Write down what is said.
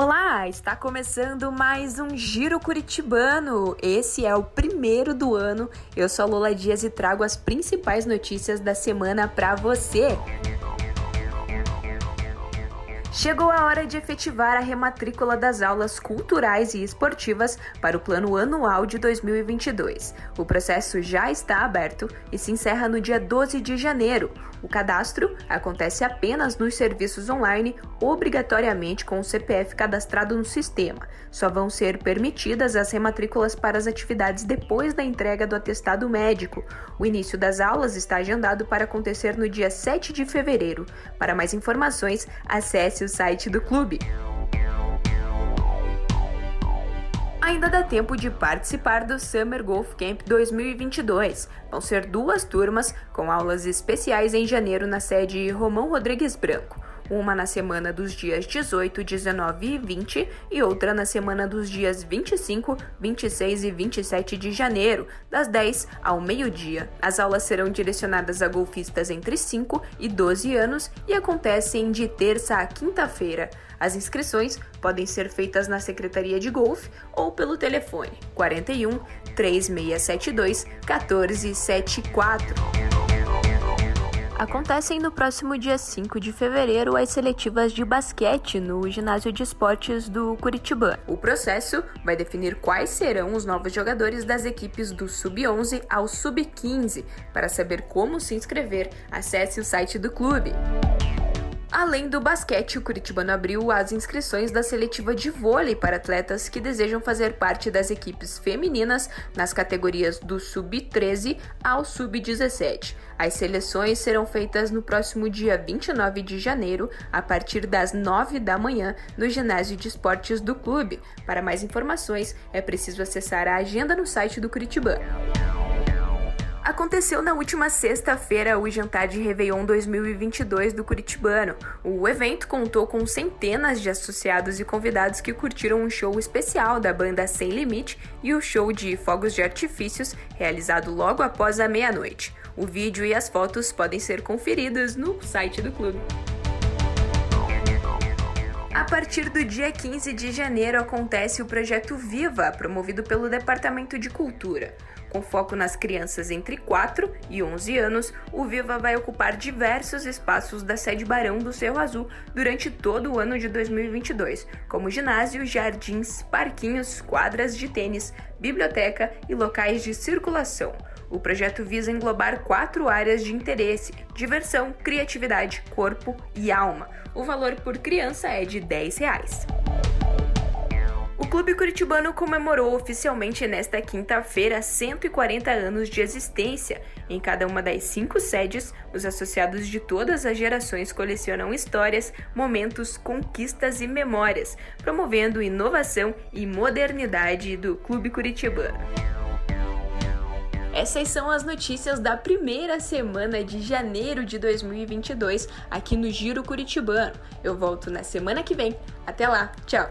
Olá, está começando mais um Giro Curitibano. Esse é o primeiro do ano. Eu sou a Lola Dias e trago as principais notícias da semana para você. Chegou a hora de efetivar a rematrícula das aulas culturais e esportivas para o plano anual de 2022. O processo já está aberto e se encerra no dia 12 de janeiro. O cadastro acontece apenas nos serviços online, obrigatoriamente com o CPF cadastrado no sistema. Só vão ser permitidas as rematrículas para as atividades depois da entrega do atestado médico. O início das aulas está agendado para acontecer no dia 7 de fevereiro. Para mais informações, acesse o site do clube. Ainda dá tempo de participar do Summer Golf Camp 2022. Vão ser duas turmas com aulas especiais em janeiro na sede Romão Rodrigues Branco. Uma na semana dos dias 18, 19 e 20 e outra na semana dos dias 25, 26 e 27 de janeiro, das 10 ao meio-dia. As aulas serão direcionadas a golfistas entre 5 e 12 anos e acontecem de terça a quinta-feira. As inscrições podem ser feitas na Secretaria de Golfe ou pelo telefone 41 3672 1474. Acontecem no próximo dia 5 de fevereiro as seletivas de basquete no Ginásio de Esportes do Curitibano. O processo vai definir quais serão os novos jogadores das equipes do Sub-11 ao Sub-15. Para saber como se inscrever, acesse o site do clube. Além do basquete, o Curitibano abriu as inscrições da seletiva de vôlei para atletas que desejam fazer parte das equipes femininas nas categorias do sub-13 ao sub-17. As seleções serão feitas no próximo dia 29 de janeiro, a partir das 9 da manhã, no ginásio de esportes do clube. Para mais informações, é preciso acessar a agenda no site do Curitibano. Aconteceu na última sexta-feira o Jantar de Réveillon 2022 do Curitibano. O evento contou com centenas de associados e convidados que curtiram um show especial da banda Sem Limite e o show de fogos de artifícios realizado logo após a meia-noite. O vídeo e as fotos podem ser conferidos no site do clube. A partir do dia 15 de janeiro acontece o projeto Viva, promovido pelo Departamento de Cultura. Com foco nas crianças entre 4 e 11 anos, o Viva vai ocupar diversos espaços da sede Barão do Cerro Azul durante todo o ano de 2022, como ginásio, jardins, parquinhos, quadras de tênis, biblioteca e locais de circulação. O projeto visa englobar quatro áreas de interesse: diversão, criatividade, corpo e alma. O valor por criança é de 10 reais. O Clube Curitibano comemorou oficialmente nesta quinta-feira 140 anos de existência. Em cada uma das cinco sedes, os associados de todas as gerações colecionam histórias, momentos, conquistas e memórias, promovendo inovação e modernidade do Clube Curitibano. Essas são as notícias da primeira semana de janeiro de 2022 aqui no Giro Curitibano. Eu volto na semana que vem. Até lá, tchau!